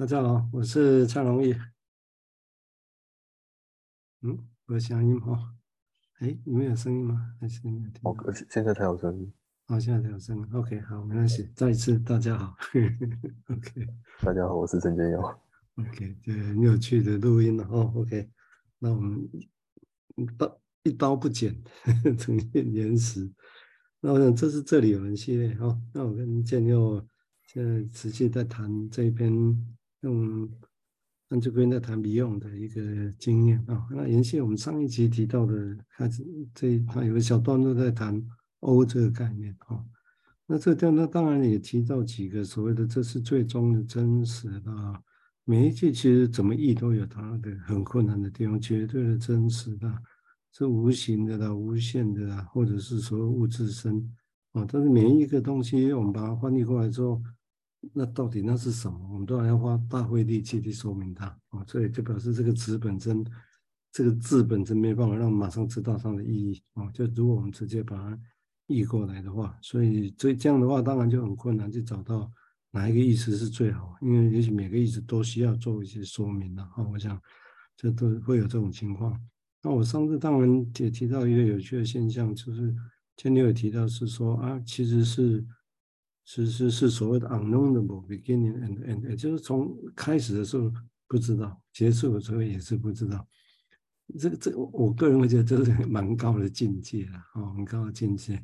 大家好，我是蔡荣义。嗯，我有声音哈？哎，你们有声音吗？还是没有听？哦，现在才有声音。好，现在才有声音。OK，好，没关系。再一次，大家好。OK，大家好，我是陈建佑。OK，这，很有趣的录音了哦。OK，那我们一刀一刀不剪，呈现原始。那我想这是这里有人系列哈。那我跟建佑现在持续在谈这一篇用安吉圭在谈 Beyond 的一个经验啊。那延续我们上一集提到的，他这他有个小段落在谈 O 这个概念啊。那这段呢，当然也提到几个所谓的这是最终的真实的。每一句其实怎么译都有它的很困难的地方，绝对的真实的。是无形的啦，无限的啦，或者是说物质身啊，但是每一个东西，我们把它翻译过来之后，那到底那是什么？我们都还要花大费力气去说明它啊，所以就表示这个词本身，这个字本身没办法让马上知道它的意义啊。就如果我们直接把它译过来的话，所以所以这样的话，当然就很困难去找到哪一个意思是最好，因为也许每个意思都需要做一些说明的啊。我想这都会有这种情况。那我上次当然也提到一个有趣的现象，就是前面有提到是说啊，其实是其实是所谓的 unknowable beginning and end，也就是从开始的时候不知道，结束的时候也是不知道。这个这，我个人会觉得这是蛮高的境界啊，哦，很高的境界。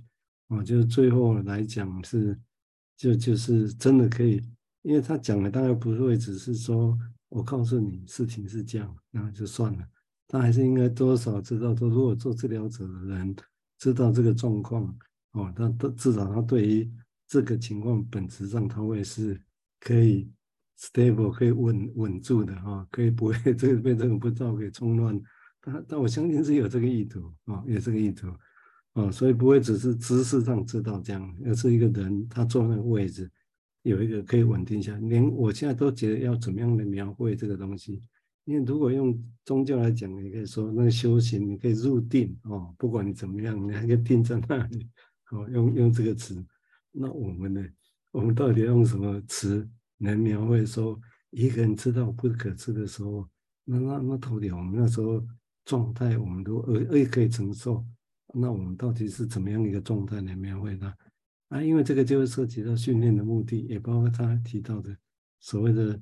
哦，就是最后来讲是就就是真的可以，因为他讲的当然不会只是说我告诉你事情是这样，那就算了。他还是应该多少知道，说如果做治疗者的人知道这个状况，哦，他都至少他对于这个情况本质上他会是可以 stable 可以稳稳住的哈、哦，可以不会 这个被这个不知道给冲乱。但但我相信是有这个意图啊、哦，有这个意图啊、所以不会只是知识上知道这样，而是一个人他坐那个位置有一个可以稳定下。连我现在都觉得要怎么样来描绘这个东西。因为如果用宗教来讲，你可以说那个修行，你可以入定哦，不管你怎么样，你还可以定在那里哦。用用这个词，那我们呢？我们到底要用什么词来描绘说一个人知道不可知的时候，那那那到底我们那时候状态，我们都呃也可以承受？那我们到底是怎么样一个状态来描绘它？啊，因为这个就会涉及到训练的目的，也包括他提到的所谓的。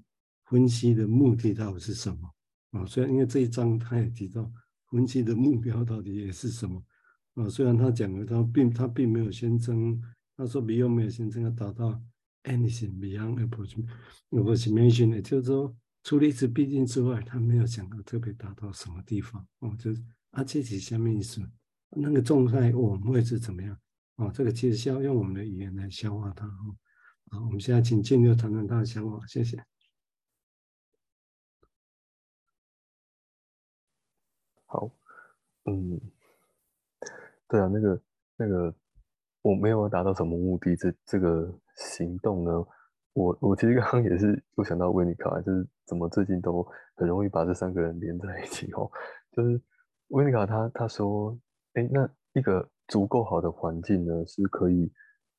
分析的目的到底是什么啊？虽然因为这一章他也提到分析的目标到底也是什么啊？虽然他讲了他并他并没有宣称，他说 Beyond 没有宣称要达到 anything beyond approximation，也就是说除了一次必定之外，他没有想到特别达到什么地方哦。就是啊，这是下面意思？那个状态我们会是怎么样哦？这个其实需要用我们的语言来消化它哦。好，我们现在请建六谈谈他的想法，谢谢。好，嗯，对啊，那个那个，我没有达到什么目的，这这个行动呢，我我其实刚刚也是有想到维尼卡，就是怎么最近都很容易把这三个人连在一起哦，就是维尼卡他他说，哎，那一个足够好的环境呢，是可以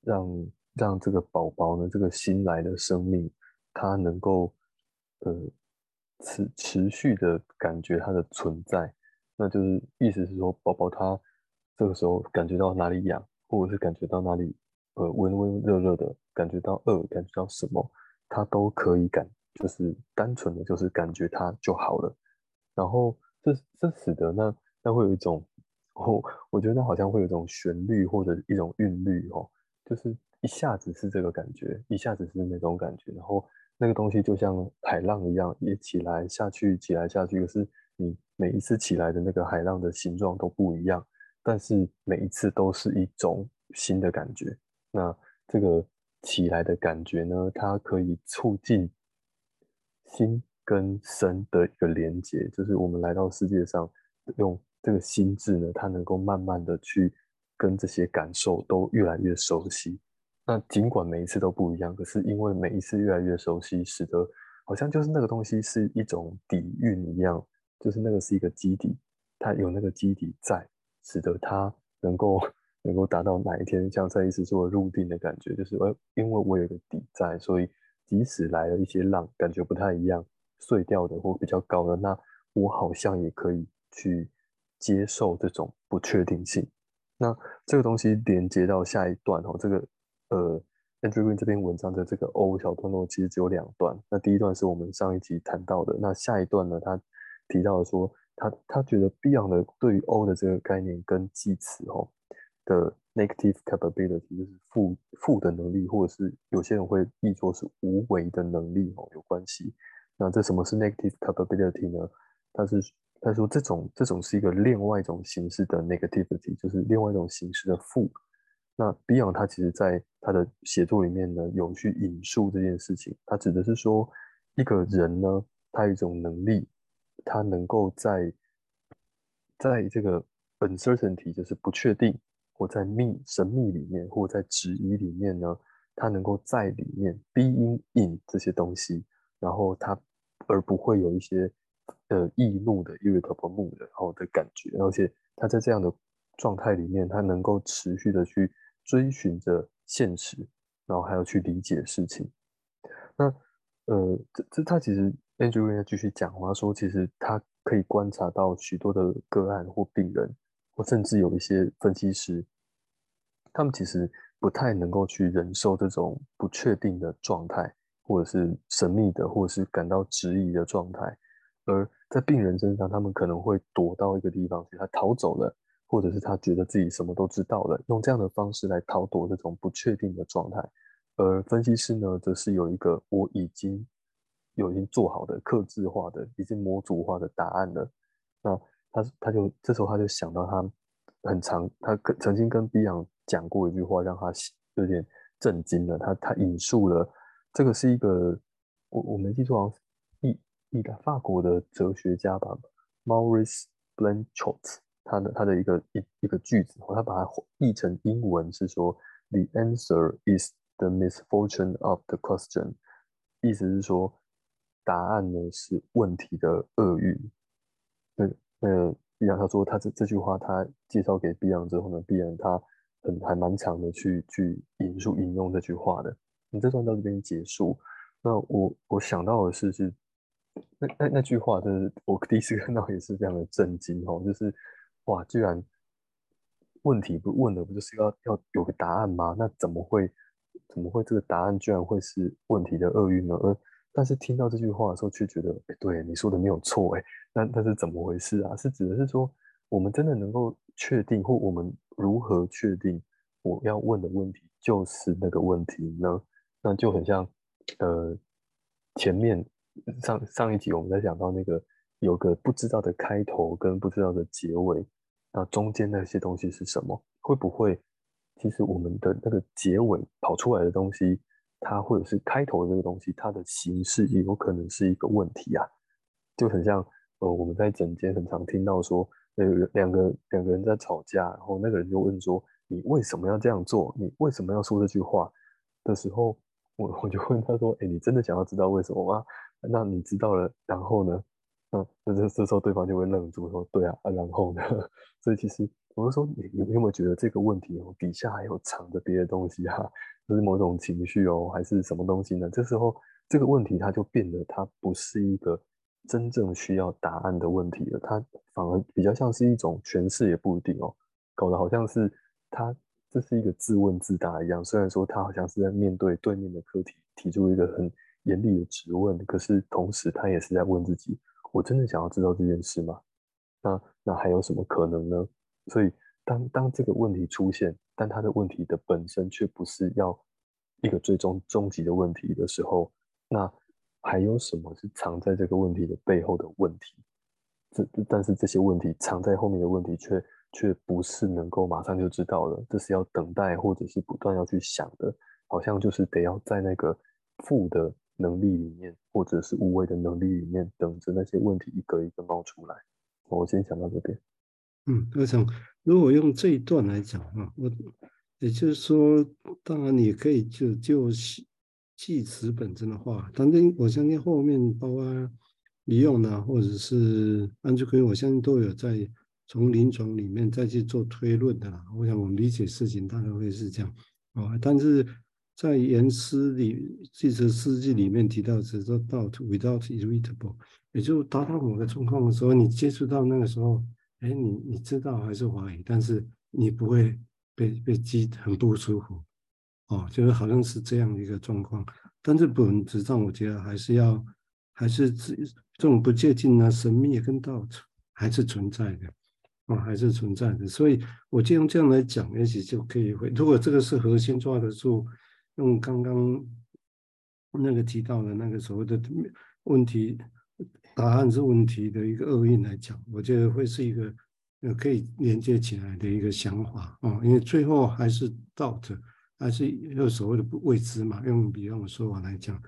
让让这个宝宝呢，这个新来的生命，他能够呃持持续的感觉它的存在。那就是意思是说，宝宝他这个时候感觉到哪里痒，或者是感觉到哪里呃温温热热的，感觉到饿，感觉到什么，他都可以感，就是单纯的就是感觉它就好了。然后这这使得那那会有一种，哦，我觉得那好像会有一种旋律或者一种韵律哦，就是一下子是这个感觉，一下子是那种感觉，然后那个东西就像海浪一样，也起来下去，起来下去，可是你。每一次起来的那个海浪的形状都不一样，但是每一次都是一种新的感觉。那这个起来的感觉呢，它可以促进心跟身的一个连接，就是我们来到世界上，用这个心智呢，它能够慢慢的去跟这些感受都越来越熟悉。那尽管每一次都不一样，可是因为每一次越来越熟悉，使得好像就是那个东西是一种底蕴一样。就是那个是一个基底，它有那个基底在，使得它能够能够达到哪一天像这一次做入定的感觉，就是因为我有个底在，所以即使来了一些浪，感觉不太一样，碎掉的或比较高的，那我好像也可以去接受这种不确定性。那这个东西连接到下一段哦，这个呃，Andrew Green 这篇文章的这个 O 小段落其实只有两段。那第一段是我们上一集谈到的，那下一段呢，他提到说，他他觉得 Beyond 的对 O 的这个概念跟记词哦的。Negative capability 就是负负的能力，或者是有些人会译作是无为的能力哦，有关系。那这什么是 negative capability 呢？他是他说这种这种是一个另外一种形式的 negativity，就是另外一种形式的负。那 Beyond 他其实在他的写作里面呢，有去引述这件事情。他指的是说，一个人呢，他有一种能力，他能够在在这个 uncertainty 就是不确定。或在秘神秘里面，或在质疑里面呢，他能够在里面 being in 这些东西，然后他而不会有一些呃易怒的 irritable mood 的然后的感觉，而且他在这样的状态里面，他能够持续的去追寻着现实，然后还要去理解事情。那呃，这这他其实 Andrew 要继续讲，他说其实他可以观察到许多的个案或病人。或甚至有一些分析师，他们其实不太能够去忍受这种不确定的状态，或者是神秘的，或者是感到质疑的状态。而在病人身上，他们可能会躲到一个地方去，他逃走了，或者是他觉得自己什么都知道了，用这样的方式来逃躲这种不确定的状态。而分析师呢，则是有一个我已经有已经做好的、客制化的、已经模组化的答案了。那。他他就这时候他就想到他很长他跟曾经跟 B 阳讲过一句话，让他有点震惊了。他他引述了这个是一个我我没记错，好像意意的法国的哲学家吧，Maurice Blanchot，他的他的一个一一个句子，他把它译成英文是说，The answer is the misfortune of the question，意思是说答案呢是问题的厄运。嗯。呃，Beyond 他说他这这句话他介绍给 Beyond 之后呢，Beyond 他很还蛮长的去去引述引用这句话的。你这段到这边结束，那我我想到的是是那那那句话，就是我第一次看到也是非常的震惊哦，就是哇，居然问题不问的不就是要要有个答案吗？那怎么会怎么会这个答案居然会是问题的厄运呢？而但是听到这句话的时候，却觉得，哎，对，你说的没有错，哎，那那是怎么回事啊？是指的是说，我们真的能够确定，或我们如何确定我要问的问题就是那个问题呢？那就很像，呃，前面上上一集我们在讲到那个有个不知道的开头跟不知道的结尾，那中间那些东西是什么？会不会其实我们的那个结尾跑出来的东西？它或者是开头的这个东西，它的形式也有可能是一个问题啊，就很像呃我们在诊间很常听到说，呃两个两个人在吵架，然后那个人就问说，你为什么要这样做？你为什么要说这句话的时候，我我就问他说，哎，你真的想要知道为什么吗？那你知道了，然后呢？嗯，那这这时候对方就会愣住说，对啊，啊然后呢？所以其实我就说，你你有没有觉得这个问题哦底下还有藏着别的东西啊？就是某种情绪哦，还是什么东西呢？这时候这个问题它就变得它不是一个真正需要答案的问题了，它反而比较像是一种诠释也不一定哦，搞得好像是它这是一个自问自答一样。虽然说他好像是在面对对面的课题提出一个很严厉的质问，可是同时他也是在问自己：我真的想要知道这件事吗？那那还有什么可能呢？所以当当这个问题出现。但他的问题的本身却不是要一个最终终极的问题的时候，那还有什么是藏在这个问题的背后的问题？这但是这些问题藏在后面的问题却却不是能够马上就知道了，这是要等待或者是不断要去想的，好像就是得要在那个负的能力里面，或者是无为的能力里面，等着那些问题一个一个冒出来。我先讲到这边。嗯，我想如果用这一段来讲啊，我也就是说，当然你可以就就记词本身的话，当然我相信后面包括李勇呢，或者是安志奎，我相信都有在从临床里面再去做推论的啦。我想我们理解事情大概会是这样啊，但是在言诗里，这首诗句里面提到是说 d o u t without irritable，也就达到某个状况的时候，你接触到那个时候，哎，你你知道还是怀疑，但是你不会被被激很不舒服，哦，就是好像是这样一个状况。但是本质上，我觉得还是要还是这这种不接近啊、神秘跟道还是存在的。哦，还是存在的，所以我就用这样来讲，也许就可以会。如果这个是核心抓得住，用刚刚那个提到的那个所谓的问题答案是问题的一个厄运来讲，我觉得会是一个呃可以连接起来的一个想法啊、哦。因为最后还是 doubt，还是有所谓的未知嘛。用比方的说法来讲，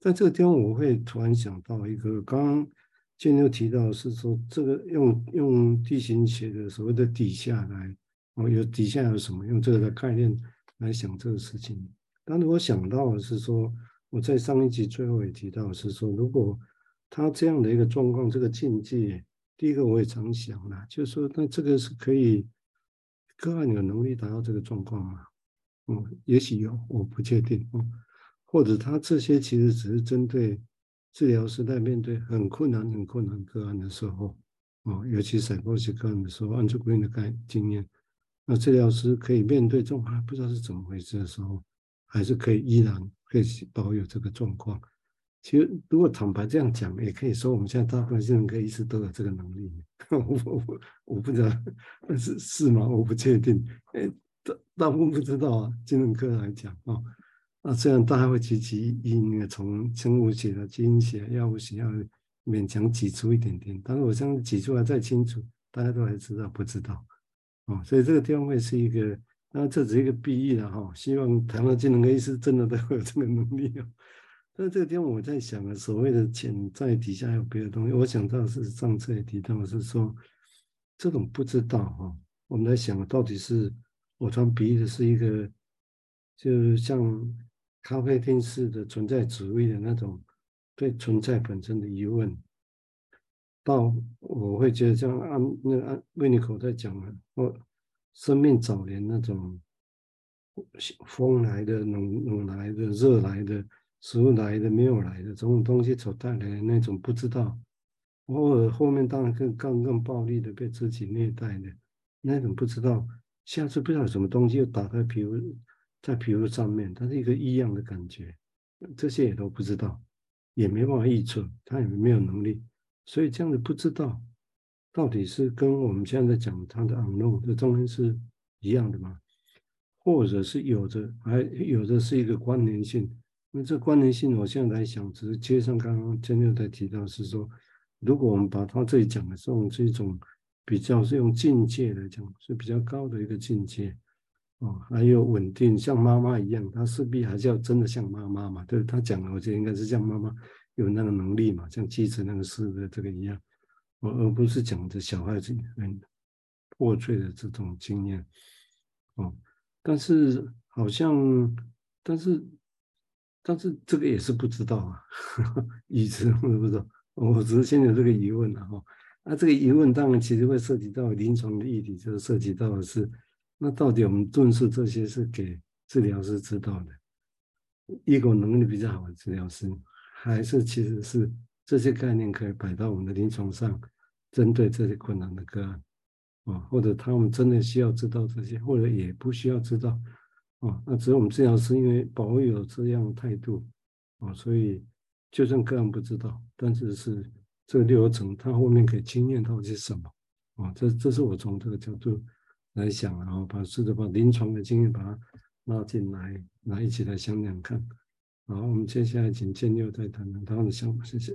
在这个地方我会突然想到一个刚刚。今天又提到是说，这个用用地形学的所谓的底下来，哦，有底下有什么？用这个的概念来想这个事情。但是我想到的是说，我在上一集最后也提到是说，如果他这样的一个状况，这个境界，第一个我也常想了，就是说，那这个是可以个案有能力达到这个状况吗？嗯，也许有，我不确定。嗯，或者他这些其实只是针对。治疗师在面对很困难、很困难个案的时候，哦，尤其是某些个案的时候，按照个人的概经验，那治疗师可以面对这种还不知道是怎么回事的时候，还是可以依然可以保有这个状况。其实，如果坦白这样讲，也可以说我们现在大部分精神科医师都有这个能力。我我我不知道，但是是吗？我不确定。哎，大大部分不知道啊。精神科来讲啊。哦那这样大家会积极应用，从生物学的基因学、药物学要勉强挤出一点点，但是我相信挤出来再清楚，大家都还知道不知道，哦，所以这个地方会是一个，那这只是一个比喻了哈，希望台湾精神科医师真的都会有这个能力哦。但这个地方我在想啊，所谓的潜在底下还有别的东西，我想到是上次也提到是说，这种不知道哈，我们在想到底是我穿比喻的是一个，就像。咖啡厅式的存在主义的那种对存在本身的疑问，到我会觉得像按那个按维尼口在讲的，我生命早年那种风来的、冷冷来的、热来的、食物来的、没有来的这种东西所带来的那种不知道，偶尔后面当然更更更暴力的被自己虐待的那种不知道，下次不知道什么东西又打开皮肤。在皮肤上面，它是一个异样的感觉，这些也都不知道，也没办法预测，他也没有能力，所以这样的不知道，到底是跟我们现在讲他的 unknown 这中间是一样的吗？或者是有着，还有的是一个关联性？那这关联性，我现在来想，只是接上刚刚真六在提到，是说，如果我们把它这里讲的这种这种比较是用境界来讲，是比较高的一个境界。哦，还有稳定，像妈妈一样，他势必还是要真的像妈妈嘛？对，他讲的，我觉得应该是像妈妈有那个能力嘛，像继承那个事的这个一样，而而不是讲的小孩子很破碎的这种经验。哦，但是好像，但是，但是这个也是不知道啊，一直我不知道，我只是先有这个疑问了哈。那、这个疑问当然其实会涉及到临床的议题，就是涉及到的是。那到底我们重视这些是给治疗师知道的，一个能力比较好的治疗师，还是其实是这些概念可以摆到我们的临床上，针对这些困难的个案，啊，或者他们真的需要知道这些，或者也不需要知道，啊，那只有我们治疗师因为保有这样的态度，啊，所以就算个案不知道，但是是这个流程他后面可以经验到些什么，啊，这这是我从这个角度。来想，然后把试着把临床的经验把它拉进来，来一起来想想看。好，我们接下来请建六再谈谈他的想法，谢谢。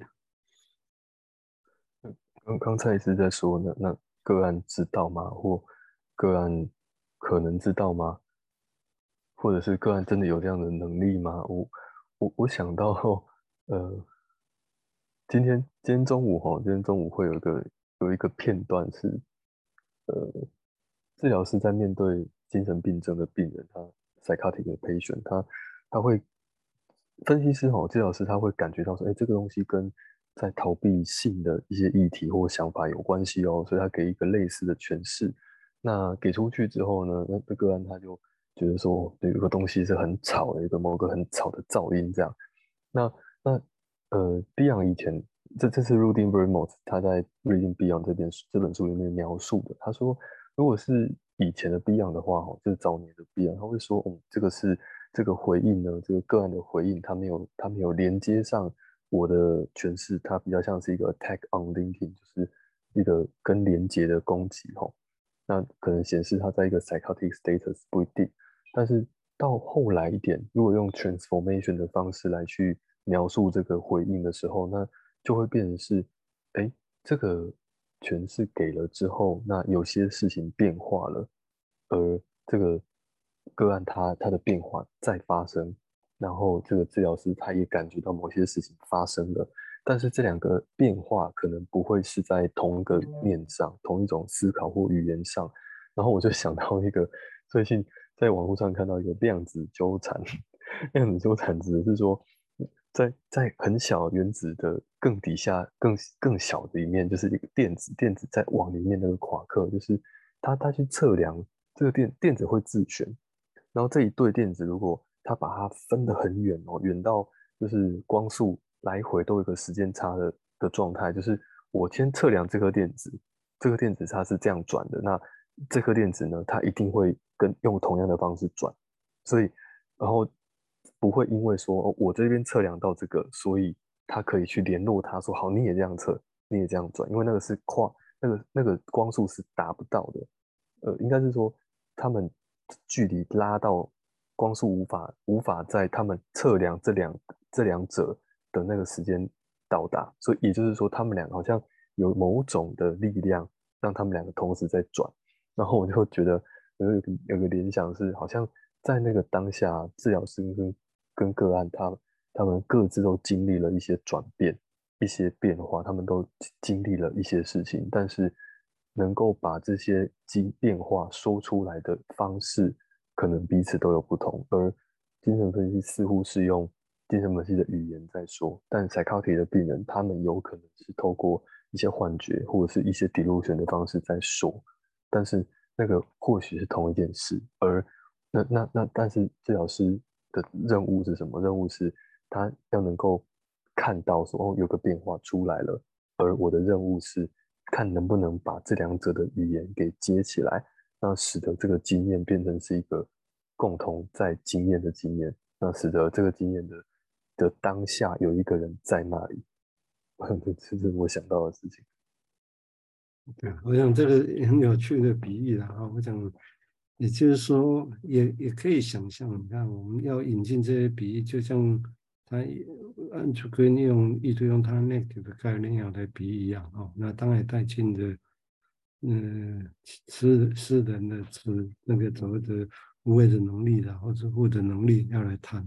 刚刚才是在说呢，那个案知道吗？或个案可能知道吗？或者是个案真的有这样的能力吗？我我我想到，呃，今天今天中午哈，今天中午会有个有一个片段是，呃。治疗师在面对精神病症的病人，他 psychotic patient，他他会分析师哈，治疗师他会感觉到说，哎，这个东西跟在逃避性的一些议题或想法有关系哦，所以他给一个类似的诠释。那给出去之后呢，那这个案他就觉得说有一个东西是很吵的，一个某个很吵的噪音这样。那那呃，Beyond 以前这这是 Rudy Vermont 他在 Reading Beyond 这边这本书里面描述的。他说，如果是以前的 Beyond 的话，哈，就是早年的 Beyond，他会说，嗯，这个是这个回应呢，这个个案的回应，他没有他没有连接上我的诠释，它比较像是一个 attack on linking，就是一个跟连接的攻击，哈。那可能显示他在一个 psychotic status 不一定，但是到后来一点，如果用 transformation 的方式来去描述这个回应的时候，那就会变成是，哎，这个诠释给了之后，那有些事情变化了，而这个个案它它的变化再发生，然后这个治疗师他也感觉到某些事情发生了。但是这两个变化可能不会是在同一个面上，同一种思考或语言上。然后我就想到一个，最近在网络上看到一个量子纠缠。量子纠缠指的是说，在在很小原子的更底下、更更小的一面，就是一个电子，电子在往里面那个夸克，就是它它去测量这个电电子会自旋。然后这一对电子，如果它把它分得很远哦，远到就是光速。来回都有个时间差的的状态，就是我先测量这颗电子，这颗电子它是这样转的，那这颗电子呢，它一定会跟用同样的方式转，所以然后不会因为说我这边测量到这个，所以它可以去联络它说好，你也这样测，你也这样转，因为那个是跨那个那个光速是达不到的，呃，应该是说他们距离拉到光速无法无法在他们测量这两这两者。的那个时间到达，所以也就是说，他们两个好像有某种的力量，让他们两个同时在转。然后我就觉得有个有个联想是，好像在那个当下，治疗师跟跟个案他，他们各自都经历了一些转变、一些变化，他们都经历了一些事情，但是能够把这些经变化说出来的方式，可能彼此都有不同。而精神分析似乎是用。精神分析的语言在说，但 psychotic 的病人，他们有可能是透过一些幻觉或者是一些 delusion 的方式在说，但是那个或许是同一件事。而那那那，但是治疗师的任务是什么？任务是他要能够看到说哦，有个变化出来了，而我的任务是看能不能把这两者的语言给接起来，那使得这个经验变成是一个共同在经验的经验，那使得这个经验的。的当下有一个人在那里，这是我想到的事情。对，我想这个很有趣的比喻了哈。我想，也就是说，也也可以想象，你看，我们要引进这些比喻，就像他按就可以用意图用他 negative 的概念要来比喻一样哦。那当然带进的，嗯，诗诗人的词那个所谓的无谓的能力的，或者物的能力要来谈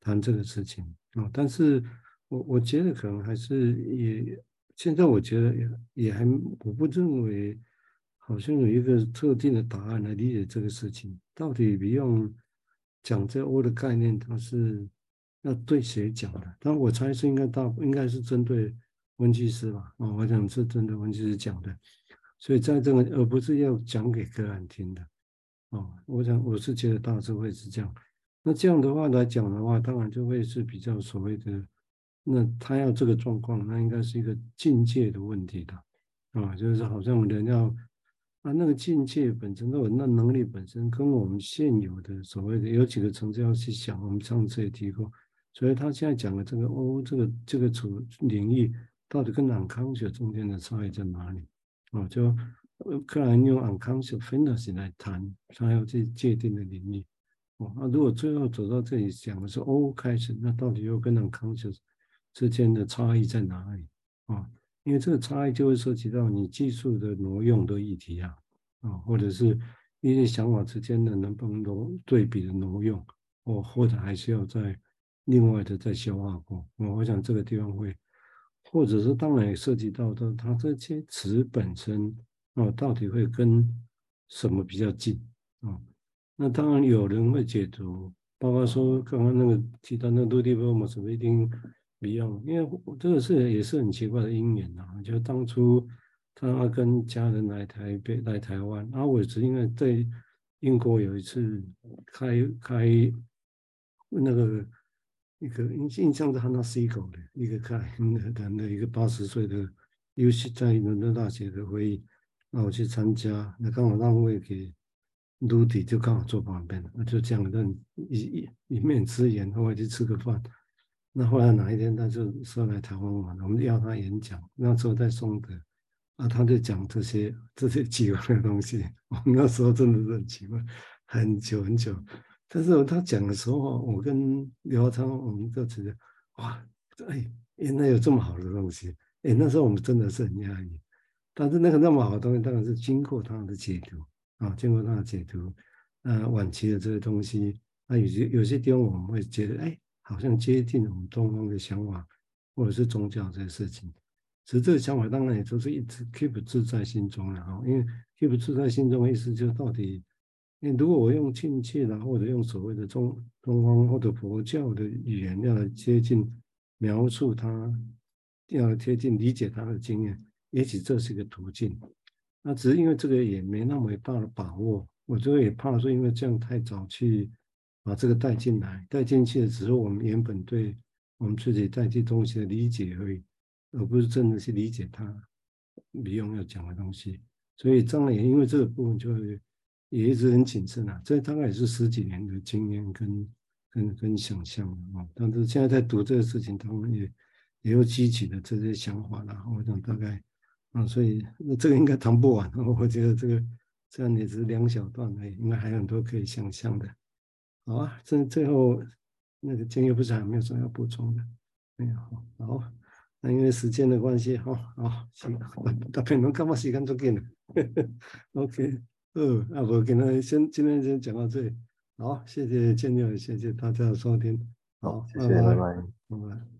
谈这个事情。啊，但是我我觉得可能还是也，现在我觉得也也还，我不认为好像有一个特定的答案来理解这个事情。到底不用讲这欧的概念，它是要对谁讲的？但我猜是应该大应该是针对温基师吧？啊，我想是针对温基师讲的，所以在这个而不是要讲给个案听的。啊，我想我是觉得大致会是这样。那这样的话来讲的话，当然就会是比较所谓的，那他要这个状况，那应该是一个境界的问题的，啊，就是好像人要啊，那个境界本身都有，那能力本身跟我们现有的所谓的有几个层次要去想，我们上次也提过，所以他现在讲的这个哦，这个这个主领域到底跟 unconscious 中间的差异在哪里？啊，就克莱用 unconscious fantasy 来谈，他要去界定的领域。哦，那如果最后走到这里讲的是 O 开始，那到底又跟 unconscious 之间的差异在哪里啊？因为这个差异就会涉及到你技术的挪用的议题啊，啊，或者是一些想法之间的能不能挪对比的挪用，哦，或者还是要再另外的再消化过。我我想这个地方会，或者是当然也涉及到的，它这些词本身啊，到底会跟什么比较近啊？那当然有人会解读，包括说刚刚那个提到那个 Rudy Vermont 什么一定不用，因为我这个是也是很奇怪的因缘呐。就当初他跟家人来台北来台湾，然后我是因为在英国有一次开开那个一个印印象是 Hannah Siegel 的一个开的的一个八十岁的尤其在伦敦大学的会议，那我去参加，那刚好让位给卢迪就刚好坐旁边，那就这样的一一一面之缘，后来去吃个饭。那后来哪一天他就说来台湾玩，我们要他演讲，那时候在松德，啊，他就讲这些这些奇怪的东西。我们那时候真的是很奇怪，很久很久。但是他讲的时候，我跟刘昌我们就觉得哇，哎，原来有这么好的东西。哎，那时候我们真的是很讶异。但是那个那么好的东西，当然是经过他的解读啊，经过他的解读，呃，晚期的这些东西，那有些有些地方我们会觉得，哎。好像接近我们东方的想法，或者是宗教这些事情。其实这个想法当然也就是一直 keep 住在心中了哈。因为 keep 住在心中的意思就是到底，你如果我用亲切的或者用所谓的中东方或者佛教的语言要来接近描述它，要来贴近理解它的经验，也许这是一个途径。那只是因为这个也没那么大的把握，我觉得也怕说因为这样太早去。把这个带进来，带进去的只是我们原本对我们自己带这东西的理解而已，而不是真的去理解它李勇要讲的东西。所以张磊因为这个部分就也一直很谨慎啊，这大概也是十几年的经验跟跟跟想象啊。但是现在在读这个事情，他们也也有激起的这些想法了。我想大概啊，所以那这个应该谈不完。我觉得这个这样也是两小段而已，应该还有很多可以想象的。好啊，这最后那个建议不是还没有什么要补充的？没有，好，那因为时间的关系，好，好，行，大家能干嘛时间就给了，OK，呃，那我给他先今天先讲到这里，好，谢谢建议，谢谢大家的收听，好，谢谢，拜拜，拜拜。